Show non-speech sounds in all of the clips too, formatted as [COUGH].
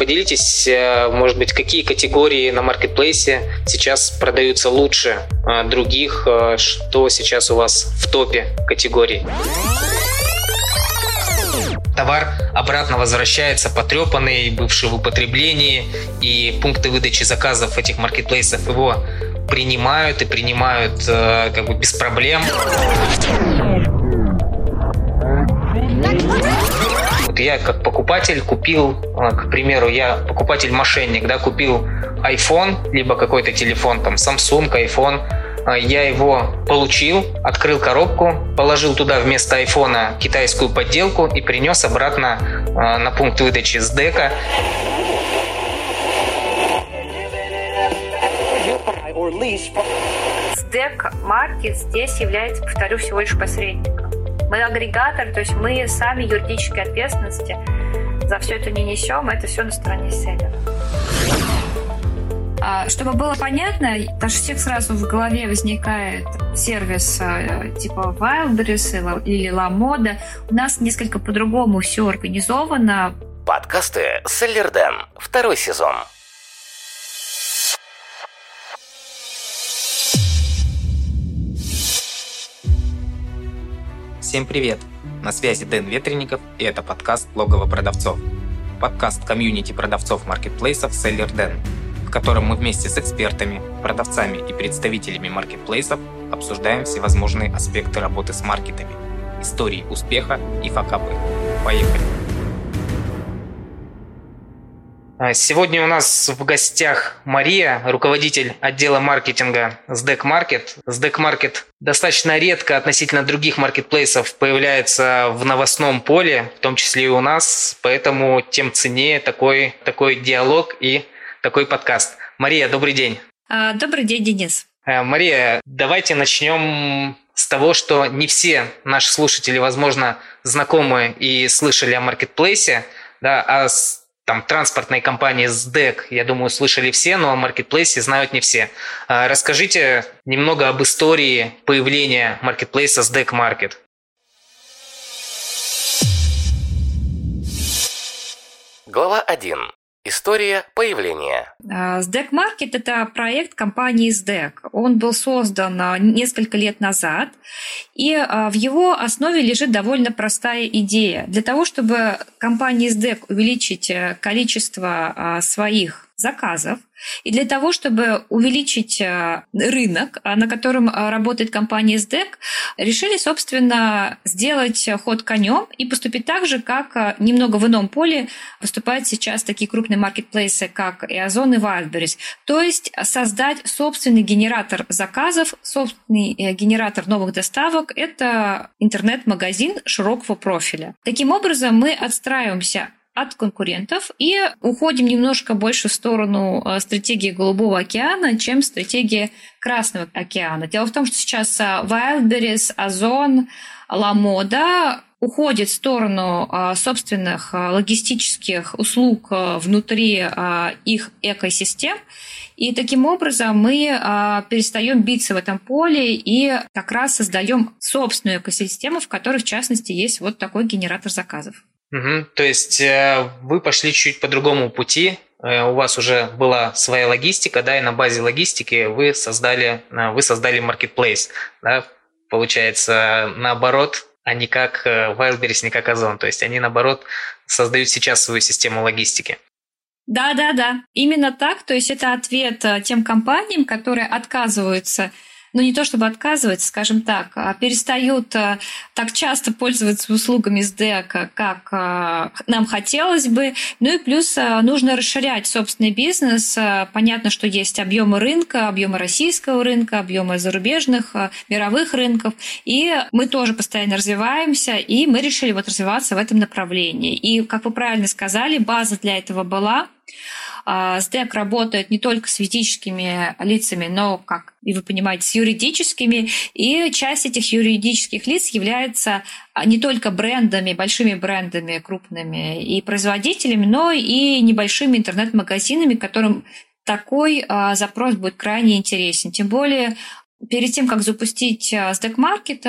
поделитесь, э, может быть, какие категории на маркетплейсе сейчас продаются лучше э, других, э, что сейчас у вас в топе категорий? Товар обратно возвращается потрепанный, бывший в употреблении, и пункты выдачи заказов этих маркетплейсов его принимают и принимают как бы без проблем. Я как покупатель купил, а, к примеру, я покупатель-мошенник, да, купил iPhone, либо какой-то телефон, там, Samsung, iPhone, а, я его получил, открыл коробку, положил туда вместо айфона китайскую подделку и принес обратно а, на пункт выдачи с дека. SDEC Market здесь является, повторю, всего лишь посредником. Мы агрегатор, то есть мы сами юридической ответственности за все это не несем, это все на стороне селлера. А, чтобы было понятно, потому что всех сразу в голове возникает сервис э, типа Wildberries или LaModa. У нас несколько по-другому все организовано. Подкасты Селлерден. Второй сезон. Всем привет! На связи Дэн Ветренников и это подкаст «Логово продавцов». Подкаст комьюнити продавцов маркетплейсов Seller Den, в котором мы вместе с экспертами, продавцами и представителями маркетплейсов обсуждаем всевозможные аспекты работы с маркетами, истории успеха и факапы. Поехали! А, сегодня у нас в гостях Мария, руководитель отдела маркетинга SDEC Market. SDEC Market достаточно редко относительно других маркетплейсов появляется в новостном поле, в том числе и у нас, поэтому тем ценнее такой, такой диалог и такой подкаст. Мария, добрый день. А, добрый день, Денис. А, Мария, давайте начнем с того, что не все наши слушатели, возможно, знакомы и слышали о маркетплейсе, да, а там транспортной компании SDEC, я думаю, слышали все, но о маркетплейсе знают не все. А, расскажите немного об истории появления маркетплейса SDEC Market. Глава 1. История появления. SDEC а, Market – это проект компании SDEC. Он был создан а, несколько лет назад, и а, в его основе лежит довольно простая идея. Для того, чтобы компания SDEC увеличить э, количество своих заказов, и для того, чтобы увеличить э, рынок, а, на котором э, работает компания SDEC, решили, собственно, сделать ход конем и поступить так же, как э, немного в ином поле поступают сейчас такие крупные маркетплейсы, как Озон и Wildberries. То есть создать собственный генератор заказов, собственный генератор новых доставок – это интернет-магазин широкого профиля. Таким образом, мы отстраиваемся от конкурентов и уходим немножко больше в сторону э, стратегии Голубого океана, чем стратегии Красного океана. Дело в том, что сейчас э, Wildberries, Озон, Ламода уходит в сторону э, собственных логистических услуг внутри их экосистем. И таким образом мы перестаем биться в этом поле и как раз создаем собственную экосистему, в которой, в частности, есть вот такой генератор заказов. Угу. То есть э, вы пошли чуть по другому пути, э, у вас уже была своя логистика, да, и на базе логистики вы создали, э, вы создали marketplace, да, получается наоборот, а не как Wildberries, не как Озон, то есть они наоборот создают сейчас свою систему логистики. Да, да, да. Именно так. То есть это ответ тем компаниям, которые отказываются ну не то чтобы отказывать, скажем так, а перестают э, так часто пользоваться услугами СДЭК, как э, нам хотелось бы. Ну и плюс э, нужно расширять собственный бизнес. Понятно, что есть объемы рынка, объемы российского рынка, объемы зарубежных, мировых рынков. И мы тоже постоянно развиваемся, и мы решили вот развиваться в этом направлении. И, как вы правильно сказали, база для этого была. СДЭК работает не только с физическими лицами, но, как и вы понимаете, с юридическими. И часть этих юридических лиц является а, не только брендами, большими брендами, крупными и производителями, но и небольшими интернет-магазинами, которым такой а, запрос будет крайне интересен. Тем более, перед тем, как запустить Market,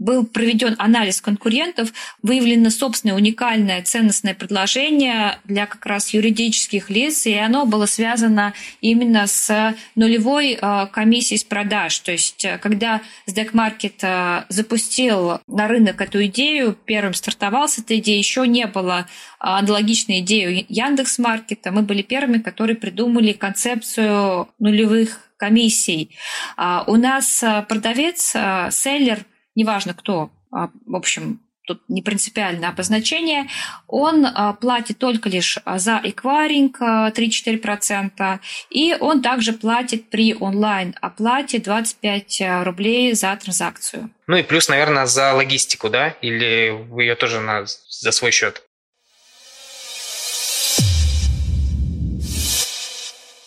был проведен анализ конкурентов, выявлено собственное уникальное ценностное предложение для как раз юридических лиц, и оно было связано именно с нулевой э, комиссией с продаж. То есть, э, когда SDEC Market э, запустил на рынок эту идею, первым стартовал с этой идеей, еще не было аналогичной идеи у Яндекс.Маркета. Мы были первыми, которые придумали концепцию нулевых комиссий. А у нас продавец, селлер, неважно кто, а, в общем, тут не принципиальное обозначение, он а, платит только лишь за эквайринг 3-4%, и он также платит при онлайн-оплате 25 рублей за транзакцию. Ну и плюс, наверное, за логистику, да? Или вы ее тоже на, за свой счет?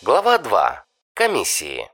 Глава 2. Комиссии.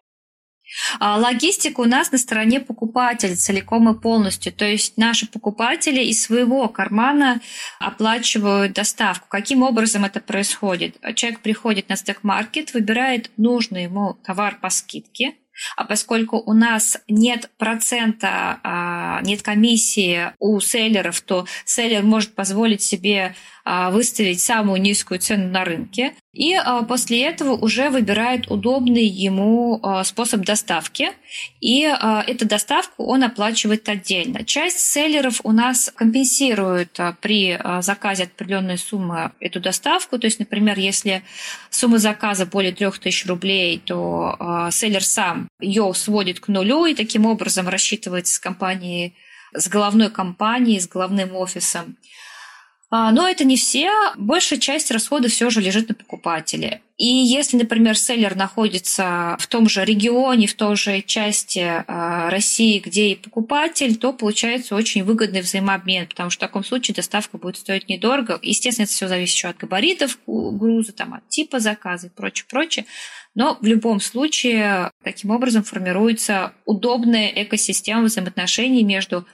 А логистика у нас на стороне покупателя целиком и полностью. То есть наши покупатели из своего кармана оплачивают доставку. Каким образом это происходит? Человек приходит на стек-маркет, выбирает нужный ему товар по скидке, а поскольку у нас нет процента, а, нет комиссии у селлеров, то селлер может позволить себе а, выставить самую низкую цену на рынке. И а, после этого уже выбирает удобный ему способ доставки. И эту доставку он оплачивает отдельно. Часть селлеров у нас компенсирует при заказе определенной суммы эту доставку. То есть, например, если сумма заказа более 3000 рублей, то селлер сам ее сводит к нулю и таким образом рассчитывается с компанией, с головной компанией, с головным офисом. А, но это не все. Большая часть расходов все же лежит на покупателе. И если, например, селлер находится в том же регионе, в той же части а, России, где и покупатель, то получается очень выгодный взаимообмен, потому что в таком случае доставка будет стоить недорого. Естественно, это все зависит еще от габаритов груза, там, от типа заказа и прочее, прочее. Но в любом случае таким образом формируется удобная экосистема взаимоотношений между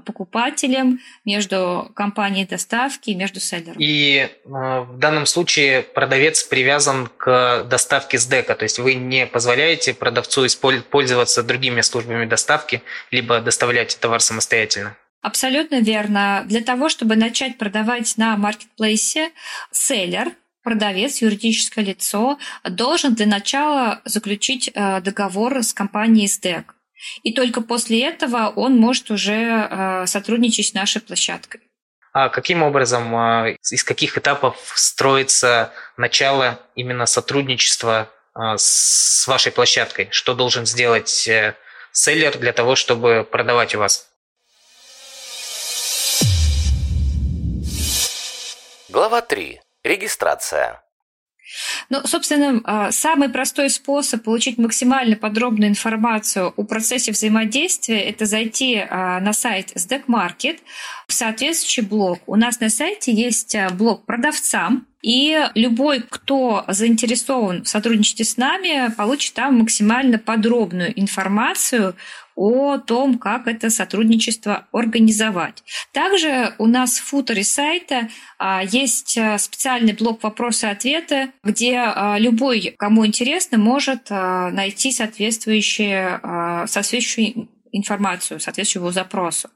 покупателем, между компанией доставки и между селлером. И э, в данном случае продавец привязан к доставке с дека, то есть вы не позволяете продавцу пользоваться другими службами доставки, либо доставлять товар самостоятельно. Абсолютно верно. Для того, чтобы начать продавать на маркетплейсе, селлер продавец, юридическое лицо, должен для начала заключить э, договор с компанией SDEC. И только после этого он может уже э, сотрудничать с нашей площадкой. А каким образом, э, из каких этапов строится начало именно сотрудничества э, с вашей площадкой? Что должен сделать селлер для того, чтобы продавать у вас? Глава 3. Регистрация. Ну, собственно, а, самый простой способ получить максимально подробную информацию о процессе взаимодействия – это зайти а, на сайт SDEC Market в соответствующий блок. У нас на сайте есть а, блок продавцам, и любой, кто заинтересован в сотрудничестве с нами, получит там максимально подробную информацию о том, как это сотрудничество организовать. Также у нас в футере сайта а, есть а, специальный блок вопросы-ответы, где а, любой, кому интересно, может найти соответствующие, соответствующую информацию, соответствующую запросу.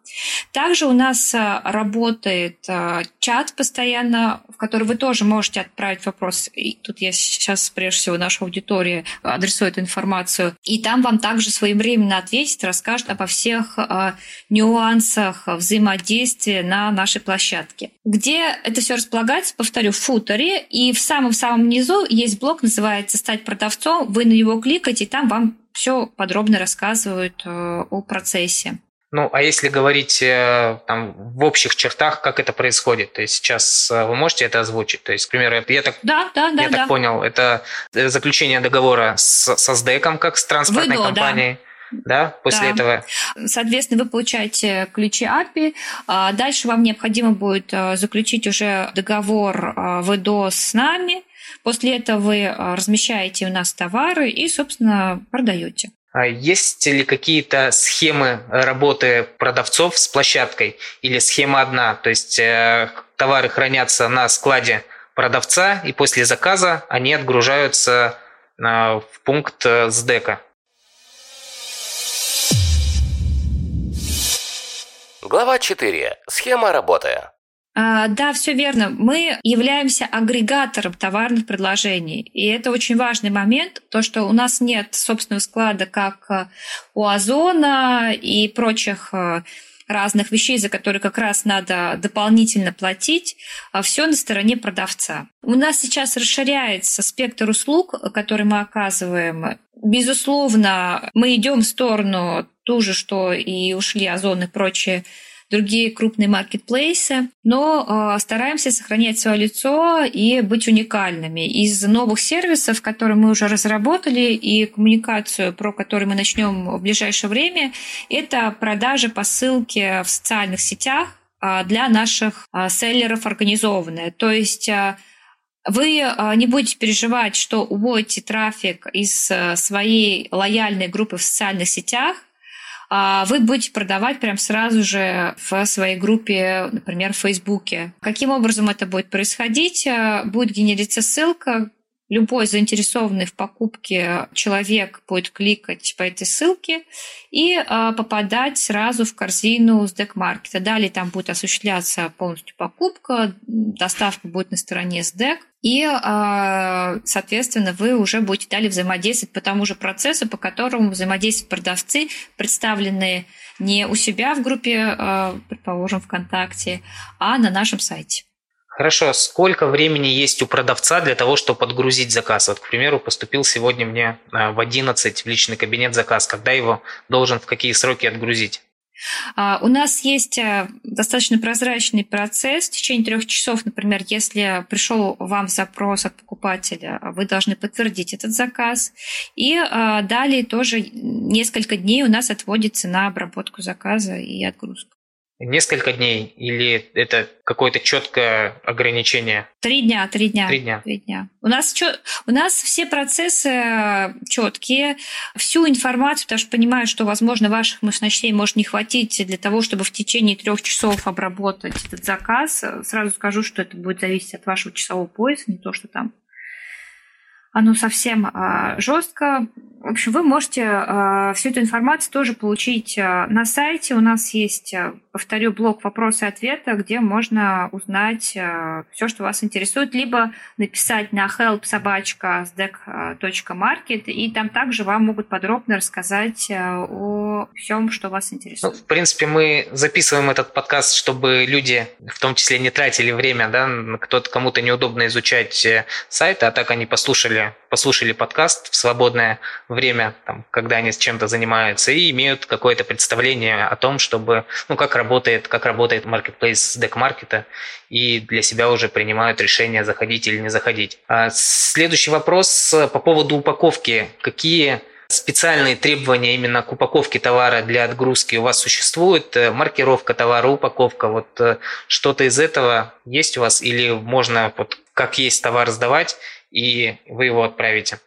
Также у нас э, работает э, чат постоянно, в который вы тоже можете отправить вопрос. И тут я сейчас, прежде всего, аудитории адресую эту информацию. И там вам также своевременно ответит, расскажет обо всех э, нюансах взаимодействия на нашей площадке. Где это все располагается, повторю, в футере. И в самом-самом низу есть блок, называется «Стать продавцом». Вы на него кликаете, и там вам все подробно рассказывают э, о процессе. Ну, а если говорить э, там, в общих чертах, как это происходит? То есть сейчас э, вы можете это озвучить? То есть, к примеру, я так, да, да, да, я да. так понял, это заключение договора с, со СДЭКом, как с транспортной Выдо, компанией. Да. Да, после да. этого. Соответственно, вы получаете ключи API. А дальше вам необходимо будет заключить уже договор ВДО с нами. После этого вы а, размещаете у нас товары и, собственно, продаете. А есть ли какие-то схемы работы продавцов с площадкой или схема одна? То есть э, товары хранятся на складе продавца, и после заказа они отгружаются э, в пункт э, СДЭКа. Глава 4. Схема работы. А, да, все верно. Мы являемся агрегатором товарных предложений. И это очень важный момент, то, что у нас нет собственного склада, как э, у Озона и прочих э, разных вещей, за которые как раз надо дополнительно платить, а все на стороне продавца. У нас сейчас расширяется спектр услуг, которые мы оказываем. Безусловно, мы идем в сторону ту же, что и ушли Озон и прочие другие крупные маркетплейсы, но э, стараемся сохранять свое лицо и быть уникальными. Из новых сервисов, которые мы уже разработали, и коммуникацию, про которую мы начнем в ближайшее время, это продажа по ссылке в социальных сетях э, для наших э, селлеров организованная. То есть вы не будете переживать, что уводите трафик из своей лояльной группы в социальных сетях, а вы будете продавать прям сразу же в своей группе, например, в Фейсбуке. Каким образом это будет происходить? Э, будет генериться ссылка, любой заинтересованный в покупке человек будет кликать по этой ссылке и э, попадать сразу в корзину с дек-маркета. Далее там будет осуществляться полностью покупка, доставка будет на стороне SDEC, и, э, соответственно, вы уже будете далее взаимодействовать по тому же процессу, по которому взаимодействуют продавцы, представленные не у себя в группе, э, предположим, ВКонтакте, а на нашем сайте. Хорошо, сколько времени есть у продавца для того, чтобы подгрузить заказ? Вот, к примеру, поступил сегодня мне в 11 в личный кабинет заказ. Когда его должен в какие сроки отгрузить? А, у нас есть э, достаточно прозрачный процесс. В течение трех часов, например, если пришел вам запрос от покупателя, вы должны подтвердить этот заказ. И э, далее тоже несколько дней у нас отводится на обработку заказа и отгрузку. Несколько дней или это какое-то четкое ограничение? Три дня, три дня. Три дня. Три дня. У нас, чет... у нас все процессы э, четкие, всю информацию, потому что понимаю, что, возможно, ваших мощностей может не хватить для того, чтобы в течение трех часов обработать этот заказ. Сразу скажу, что это будет зависеть от вашего часового пояса, не то, что там оно совсем а, жестко. В общем, вы можете а, всю эту информацию тоже получить а, на сайте. У нас есть, повторю, блок вопросы и ответы, где можно узнать все, что вас интересует, либо написать на help собачка market, и там также вам могут подробно рассказать о всем, что вас интересует. Ну, в принципе, мы записываем этот подкаст, чтобы люди, в том числе, не тратили время, да, кто-то кому-то неудобно изучать э, сайты, а так они послушали послушали, подкаст в свободное время, там, когда они с чем-то занимаются, и имеют какое-то представление о том, чтобы, ну, как работает, как работает marketplace с дек-маркета, и для себя уже принимают решение, заходить или не заходить. А следующий вопрос по поводу упаковки. Какие специальные требования именно к упаковке товара для отгрузки у вас существует? Маркировка товара, упаковка, вот э, что-то из этого есть у вас или можно вот как есть товар сдавать и вы его отправите.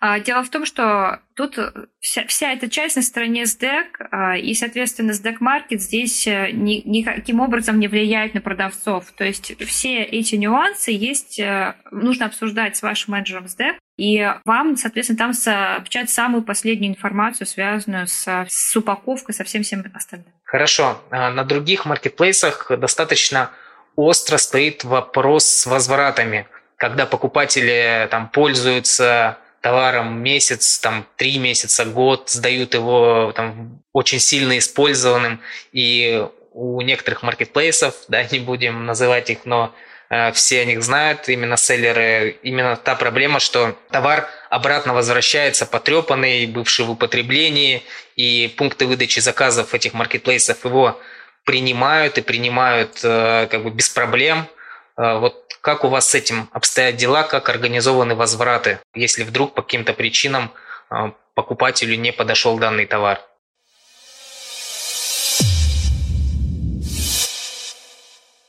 А, дело в том, что тут вся, вся эта часть на стороне SDEC, а, и, соответственно, SDEC Market здесь э, ни, никаким образом не влияет на продавцов. То есть все эти нюансы есть, э, нужно обсуждать с вашим менеджером SDEC, и вам, соответственно, там сообщать самую последнюю информацию, связанную с, с упаковкой, со всем всем остальным. Хорошо. А на других маркетплейсах достаточно остро стоит вопрос с возвратами когда покупатели там пользуются товаром месяц, там три месяца, год, сдают его там очень сильно использованным, и у некоторых маркетплейсов, [LAUGHS] да, не будем называть их, но э, все о них знают, именно селлеры, именно та проблема, что товар обратно возвращается потрепанный, бывший в употреблении, и пункты выдачи заказов этих маркетплейсов его принимают и принимают э, как бы без проблем, вот как у вас с этим обстоят дела, как организованы возвраты, если вдруг по каким-то причинам а, покупателю не подошел данный товар?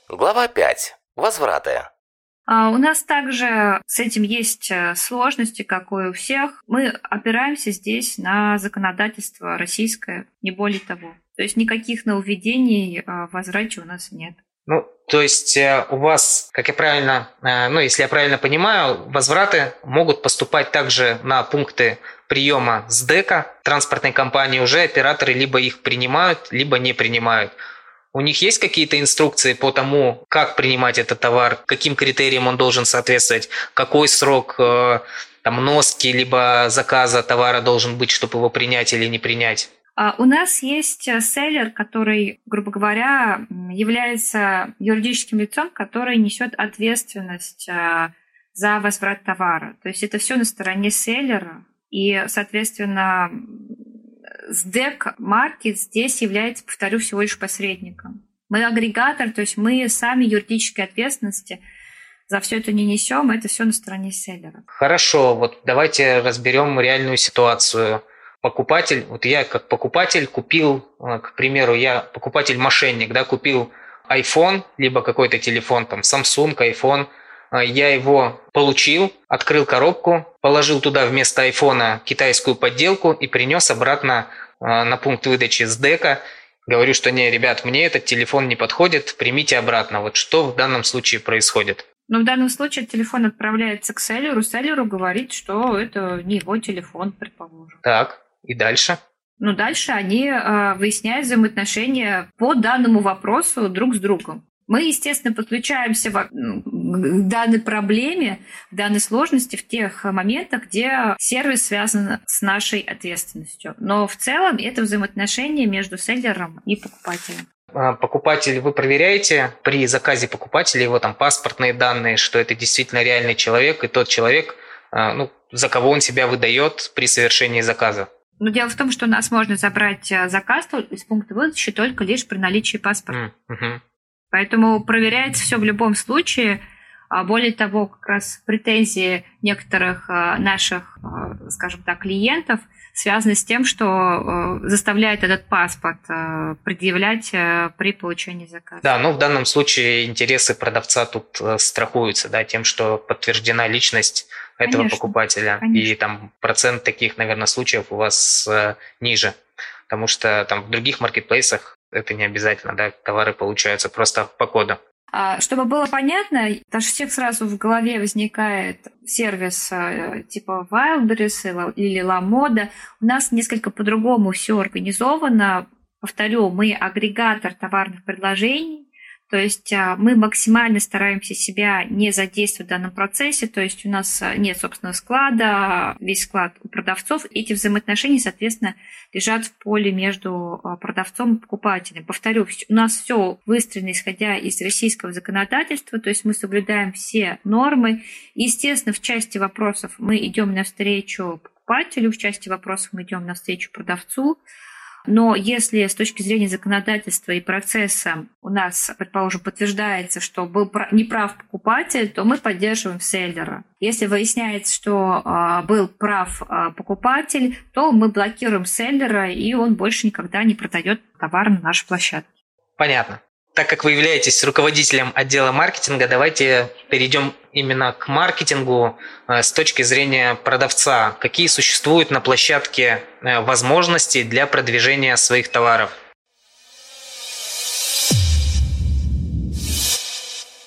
Глава 5. Возвраты. А у нас также с этим есть э, сложности, как и у всех. Мы опираемся здесь на законодательство российское, не более того. То есть никаких нововведений в возврате у нас нет. Ну, то есть э, у вас, как я правильно, э, ну, если я правильно понимаю, возвраты могут поступать также на пункты приема с ДЭКа транспортной компании, уже операторы либо их принимают, либо не принимают. У них есть какие-то инструкции по тому, как принимать этот товар, каким критериям он должен соответствовать, какой срок э, там, носки либо заказа товара должен быть, чтобы его принять или не принять? А, у нас есть э, селлер, который, грубо говоря, является юридическим лицом, который несет ответственность э, за возврат товара. То есть это все на стороне селлера, и, соответственно, SDEC Market здесь является, повторю, всего лишь посредником. Мы агрегатор, то есть мы сами юридической ответственности за все это не несем, это все на стороне селлера. Хорошо, вот давайте разберем реальную ситуацию. Покупатель, вот я как покупатель купил, э, к примеру, я покупатель-мошенник, да, купил iPhone, либо какой-то телефон, там, Samsung, iPhone, э, я его получил, открыл коробку, положил туда вместо айфона китайскую подделку и принес обратно э, на пункт выдачи с дека. Говорю, что не, ребят, мне этот телефон не подходит, примите обратно. Вот что в данном случае происходит? Но в данном случае телефон отправляется к селлеру, селлеру говорит, что это не его телефон, предположим. Так, и дальше? Ну, дальше они э, выясняют взаимоотношения по данному вопросу друг с другом. Мы, естественно, подключаемся к данной проблеме, к данной сложности в тех моментах, где сервис связан с нашей ответственностью. Но в целом это взаимоотношения между селлером и покупателем. А, покупатель вы проверяете при заказе покупателя его там паспортные данные, что это действительно реальный человек, и тот человек, а, ну, за кого он себя выдает при совершении заказа. Но дело в том, что у нас можно забрать а, заказ из пункта выдачи только лишь при наличии паспорта. Mm-hmm. Поэтому проверяется все в любом случае. Более того, как раз претензии некоторых наших, скажем так, клиентов – связаны с тем, что э, заставляет этот паспорт э, предъявлять э, при получении заказа. Да, ну в данном случае интересы продавца тут страхуются, да, тем, что подтверждена личность этого конечно, покупателя. Конечно. И там процент таких, наверное, случаев у вас ниже. Потому что там в других маркетплейсах это не обязательно, да, товары получаются просто по коду. А, чтобы было понятно, даже всех сразу в голове возникает сервис э, типа Wildberries или LaModa. У нас несколько по-другому все организовано. Повторю, мы агрегатор товарных предложений, то есть а, мы максимально стараемся себя не задействовать в данном процессе, то есть у нас а, нет собственного склада, весь склад у продавцов. Эти взаимоотношения, соответственно, лежат в поле между а, продавцом и покупателем. Повторю, у нас все выстроено исходя из российского законодательства, то есть мы соблюдаем все нормы. Естественно, в части вопросов мы идем навстречу покупателю, в части вопросов мы идем навстречу продавцу. Но если с точки зрения законодательства и процесса у нас, предположим, подтверждается, что был неправ покупатель, то мы поддерживаем селлера. Если выясняется, что э, был прав э, покупатель, то мы блокируем селлера, и он больше никогда не продает товар на нашей площадке. Понятно так как вы являетесь руководителем отдела маркетинга, давайте перейдем именно к маркетингу э, с точки зрения продавца. Какие существуют на площадке э, возможности для продвижения своих товаров?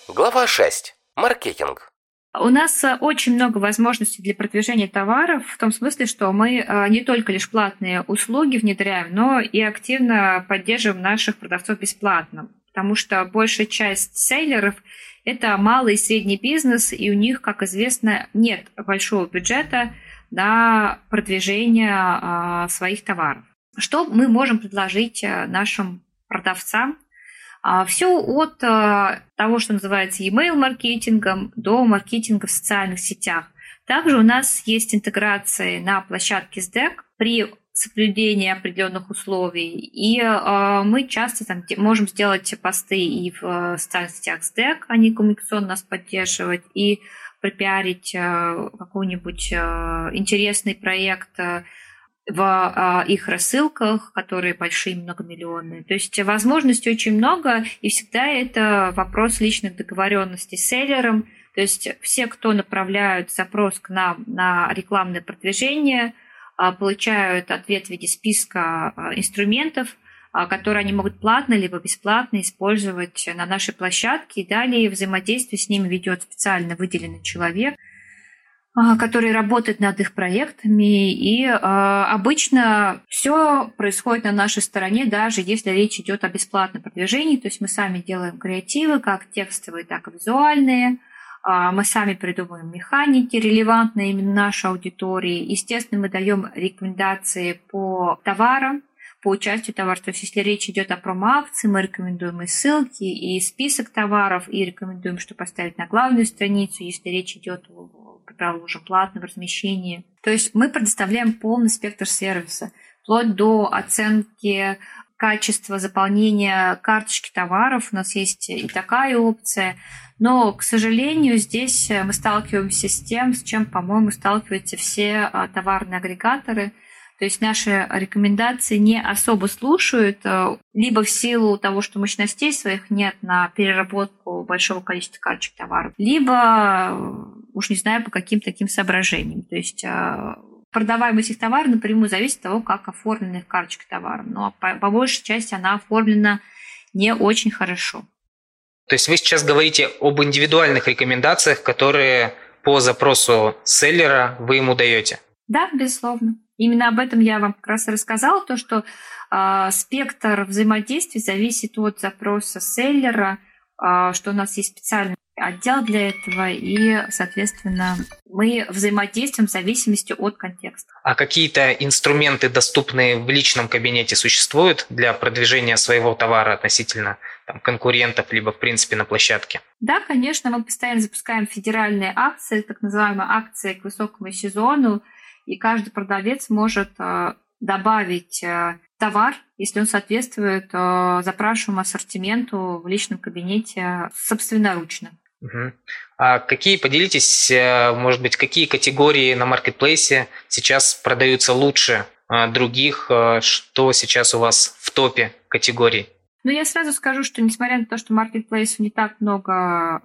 Глава 6. Маркетинг. У нас э, очень много возможностей для продвижения товаров, в том смысле, что мы не только лишь платные услуги внедряем, но и активно поддерживаем наших продавцов бесплатно потому что большая часть сейлеров – это малый и средний бизнес, и у них, как известно, нет большого бюджета на продвижение а, своих товаров. Что мы можем предложить а, нашим продавцам? А, Все от того, что называется email маркетингом, до маркетинга в социальных сетях. Также у нас есть интеграции на площадке SDEC. При соблюдение определенных условий. И э, мы часто там можем сделать посты и в э, социальных сетях SDEC, они коммуникационно нас поддерживать, и пропиарить э, какой-нибудь э, интересный проект э, в э, их рассылках, которые большие, многомиллионные. То есть возможностей очень много, и всегда это вопрос личных договоренностей с селлером. То есть все, кто направляют запрос к нам на рекламное продвижение – а, получают ответ в виде списка а, инструментов, а, которые они могут платно либо бесплатно использовать на нашей площадке. И далее взаимодействие с ними ведет специально выделенный человек. который работает над их проектами. И обычно все происходит на нашей стороне, даже если речь идет о бесплатном продвижении. То есть мы сами делаем креативы, как текстовые, так и визуальные. Э, мы сами придумываем механики, релевантные именно нашей аудитории. Естественно, мы даем рекомендации по товарам, по участию товаров. То есть, если речь идет о промо-акции, мы рекомендуем и ссылки, и список товаров, и рекомендуем, что поставить на главную страницу, если речь идет о, предположим, платном размещении. То есть мы предоставляем полный спектр сервиса, вплоть до оценки качества заполнения карточки товаров. У нас есть и такая опция. Но, к сожалению, здесь мы сталкиваемся с тем, с чем, по-моему, сталкиваются все а, товарные агрегаторы – то есть наши рекомендации не особо слушают, э, либо в силу того, что мощностей своих нет на переработку большого количества карточек товаров, либо, э, уж не знаю, по каким таким соображениям. То есть продаваемость их товаров напрямую зависит от того, как оформлена их карточка товаров. Но по, по большей части она оформлена не очень хорошо. То есть вы сейчас говорите об индивидуальных рекомендациях, которые по запросу селлера вы ему даете? Да, безусловно. Именно об этом я вам как раз и рассказала, то, что э, спектр взаимодействий зависит от запроса селлера, э, что у нас есть специальный отдел для этого, и, соответственно, мы взаимодействуем в зависимости от контекста. А какие-то инструменты, доступные в личном кабинете, существуют для продвижения своего товара относительно там, конкурентов, либо, в принципе, на площадке? Да, конечно, мы постоянно запускаем федеральные акции, так называемые акции к высокому сезону, и каждый продавец может э, добавить э, товар, если он соответствует э, запрашиваемому ассортименту в личном кабинете собственноручно. Угу. А какие, поделитесь, может быть, какие категории на маркетплейсе сейчас продаются лучше других? Что сейчас у вас в топе категорий? Ну, я сразу скажу, что несмотря на то, что маркетплейсу не так много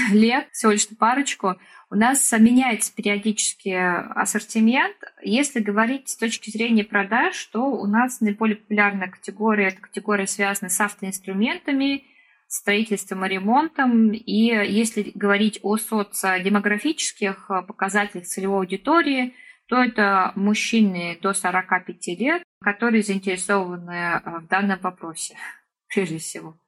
[LAUGHS] лет, всего лишь парочку, у нас меняется периодически ассортимент. Если говорить с точки зрения продаж, то у нас наиболее популярная категория – это категория, связанная с автоинструментами, строительством и ремонтом. И если говорить о социодемографических показателях целевой аудитории, то это мужчины до 45 лет, которые заинтересованы в данном вопросе, [LAUGHS] прежде всего.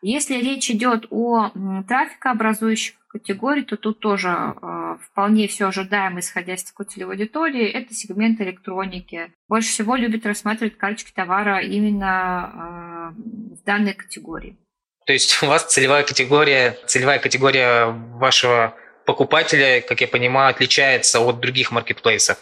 Если речь идет о трафикообразующих категорий, то тут тоже э, вполне все ожидаемо, исходя из такой целевой аудитории. Это сегмент электроники. Больше всего любят рассматривать карточки товара именно э, в данной категории. То есть у вас целевая категория, целевая категория вашего покупателя, как я понимаю, отличается от других маркетплейсов?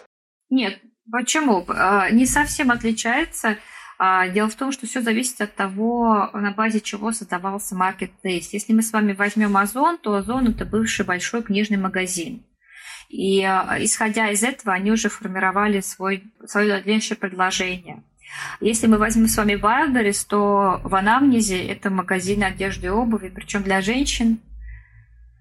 Нет, почему? Э, не совсем отличается. А, дело в том, что все зависит от того, на базе чего создавался marketplace. Если мы с вами возьмем Озон, то Озон это бывший большой книжный магазин. И а, исходя из этого, они уже формировали свой, свое дальнейшее предложение. Если мы возьмем с вами Wildberries, то в анамнезе это магазин одежды и обуви, причем для женщин,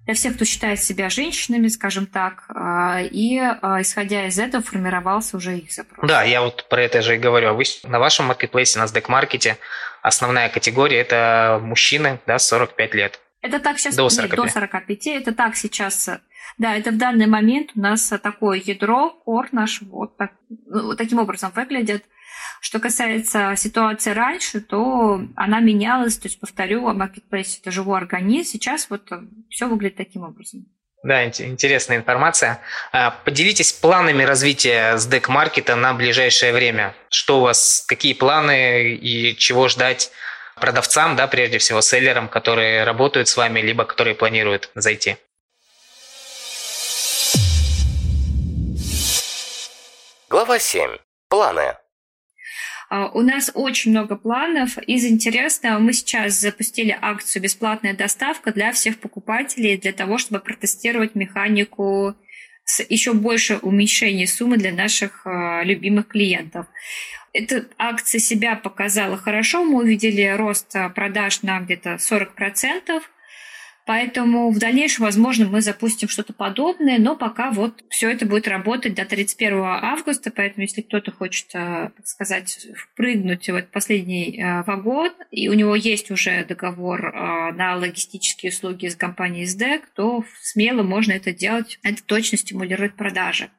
для всех, кто считает себя женщинами, скажем так, а, и а, исходя из этого формировался уже их запрос. Да, я вот про это же и говорю. А вы на вашем маркетплейсе, на SDEC маркете основная категория – это мужчины да, 45 лет. Это так сейчас до 45. Нет, до 45. Это так сейчас. Да, это в данный момент у нас такое ядро, кор наш вот, так, ну, вот таким образом выглядит. Что касается ситуации раньше, то она менялась. То есть, повторю, Marketplace – это живой организм. Сейчас вот э, все выглядит таким образом. Да, интересная информация. А, поделитесь планами развития SDEC маркета на ближайшее время. Что у вас, какие планы и чего ждать продавцам, да, прежде всего селлерам, которые работают с вами, либо которые планируют зайти? Глава 7. Планы. А, у нас очень много планов. Из интересного мы сейчас запустили акцию «Бесплатная доставка» для всех покупателей, для того, чтобы протестировать механику с еще больше уменьшения суммы для наших а, любимых клиентов. Эта акция себя показала хорошо. Мы увидели рост продаж на где-то 40%. Поэтому в дальнейшем, возможно, мы запустим что-то подобное, но пока вот все это будет работать до 31 августа, поэтому если кто-то хочет, э, так сказать, впрыгнуть в этот последний э, вагон, и у него есть уже договор э, на логистические услуги с компанией SDEC, то смело можно это делать. Это точно стимулирует продажи.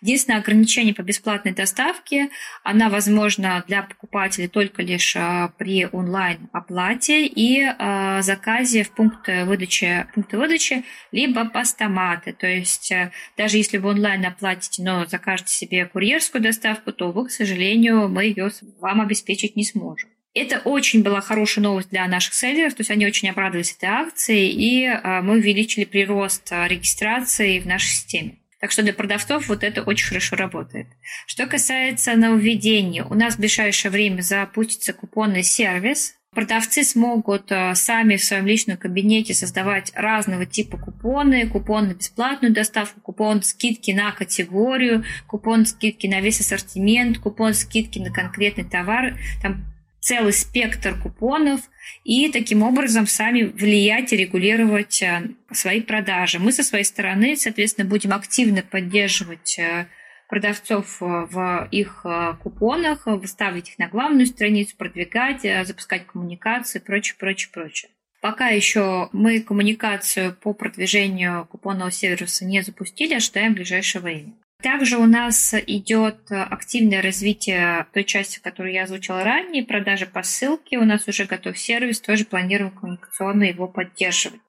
Единственное ограничение по бесплатной доставке, она возможна для покупателей только лишь а, при онлайн-оплате и а, заказе в пункты выдачи, пункты выдачи, либо постаматы. То есть э, даже если вы онлайн оплатите, но закажете себе курьерскую доставку, то вы, к сожалению, мы ее вам обеспечить не сможем. Это очень была хорошая новость для наших селлеров, то есть они очень обрадовались этой акции, и мы увеличили прирост регистрации в нашей системе. Так что для продавцов вот это очень хорошо работает. Что касается нововведений, у нас в ближайшее время запустится купонный сервис. Продавцы смогут э, сами в своем личном кабинете создавать разного типа купоны, купон на бесплатную доставку, купон скидки на категорию, купон скидки на весь ассортимент, купон скидки на конкретный товар. Там целый спектр купонов и таким образом сами влиять и регулировать э, свои продажи. Мы со своей стороны, соответственно, будем активно поддерживать э, продавцов э, в их купонах, выставить их на главную страницу, продвигать, запускать коммуникацию и прочее, прочее, прочее. Пока еще мы коммуникацию по продвижению купонного сервиса не запустили, ожидаем в ближайшее время. Также у нас идет активное развитие той части, которую я озвучила ранее, продажи по ссылке. У нас уже готов сервис, тоже планируем коммуникационно его поддерживать.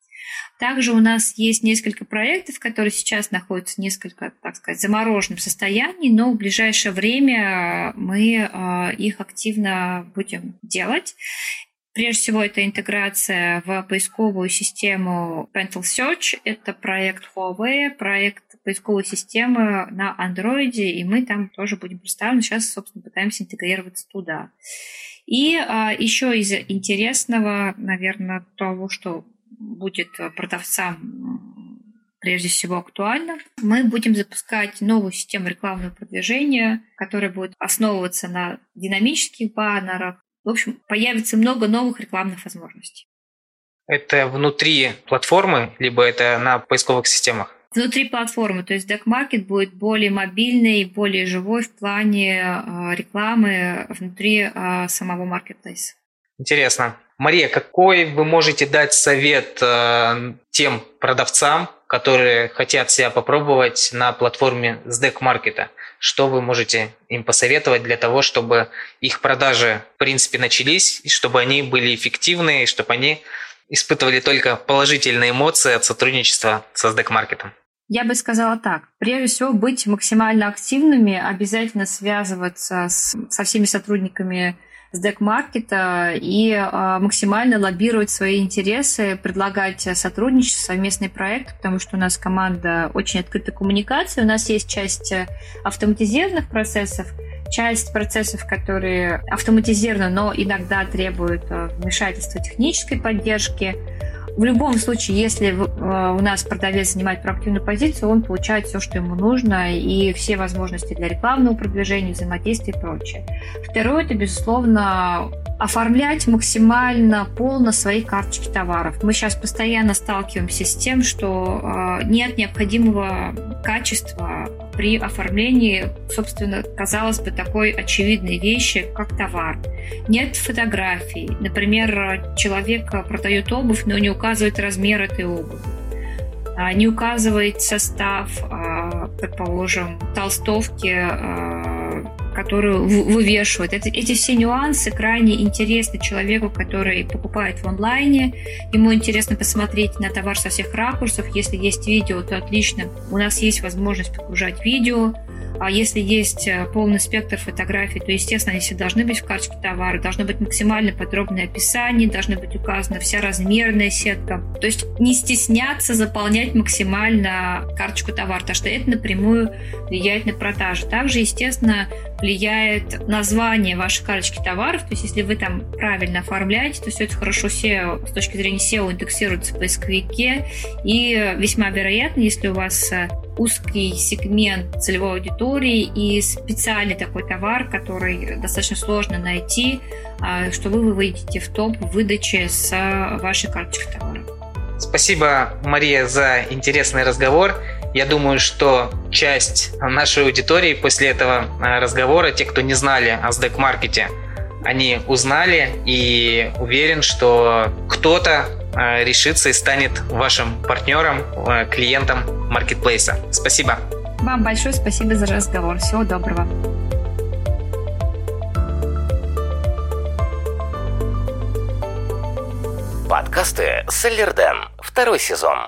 Также у нас есть несколько проектов, которые сейчас находятся в несколько, так сказать, замороженном состоянии, но в ближайшее время мы а, их активно будем делать. Прежде всего, это интеграция в поисковую систему Pental Search. Это проект Huawei, проект поисковой системы на Android, и мы там тоже будем представлены. Сейчас, собственно, пытаемся интегрироваться туда. И а, еще из интересного, наверное, того, что будет продавцам прежде всего актуально. Мы будем запускать новую систему рекламного продвижения, которая будет основываться на динамических баннерах. В общем, появится много новых рекламных возможностей. Это внутри платформы, либо это на поисковых системах? внутри платформы. То есть Deck Market будет более мобильный, более живой в плане э, рекламы внутри э, самого маркетплейса. Интересно. Мария, какой вы можете дать совет э, тем продавцам, которые хотят себя попробовать на платформе SDEC Market? Что вы можете им посоветовать для того, чтобы их продажи, в принципе, начались, и чтобы они были эффективны, и чтобы они испытывали только положительные эмоции от сотрудничества с SDEC Market? Я бы сказала так. Прежде всего, быть максимально активными, обязательно связываться с, со всеми сотрудниками с дек-маркета и э, максимально лоббировать свои интересы, предлагать сотрудничество, совместный проект, потому что у нас команда очень открытая коммуникация, у нас есть часть автоматизированных процессов, часть процессов, которые автоматизированы, но иногда требуют э, вмешательства технической поддержки, в любом случае, если э, у нас продавец занимает проактивную позицию, он получает все, что ему нужно, и все возможности для рекламного продвижения, взаимодействия и прочее. Второе, это, безусловно, оформлять максимально полно свои карточки товаров. Мы сейчас постоянно сталкиваемся с тем, что э, нет необходимого качества при оформлении, собственно, казалось бы, такой очевидной вещи, как товар. Нет фотографий. Например, человек продает обувь, но не указывает размер этой обуви а, не указывает состав, а, предположим, толстовки а, которую вывешивают. Это, эти все нюансы крайне интересны человеку, который покупает в онлайне. Ему интересно посмотреть на товар со всех ракурсов. Если есть видео, то отлично. У нас есть возможность погружать видео. А если есть э, полный спектр фотографий, то, естественно, они все должны быть в карточке товара, должно быть максимально подробное описание, должна быть указана вся размерная сетка. То есть не стесняться заполнять максимально карточку товара, потому что это напрямую влияет на продажи. Также, естественно, влияет название вашей карточки товаров. То есть, если вы там правильно оформляете, то все это хорошо SEO, с точки зрения SEO индексируется в поисковике. И весьма вероятно, если у вас э, узкий сегмент целевой аудитории и специальный такой товар, который достаточно сложно найти, а, что вы выйдете в топ выдачи с вашей карточкой товара. Спасибо, Мария, за интересный разговор. Я думаю, что часть нашей аудитории после этого э, разговора, те, кто не знали о SDEC-маркете, они узнали и уверен, что кто-то э, решится и станет вашим партнером, э, клиентом маркетплейса. Спасибо. Вам большое спасибо за разговор. Всего доброго. Подкасты Селлерден. Второй сезон.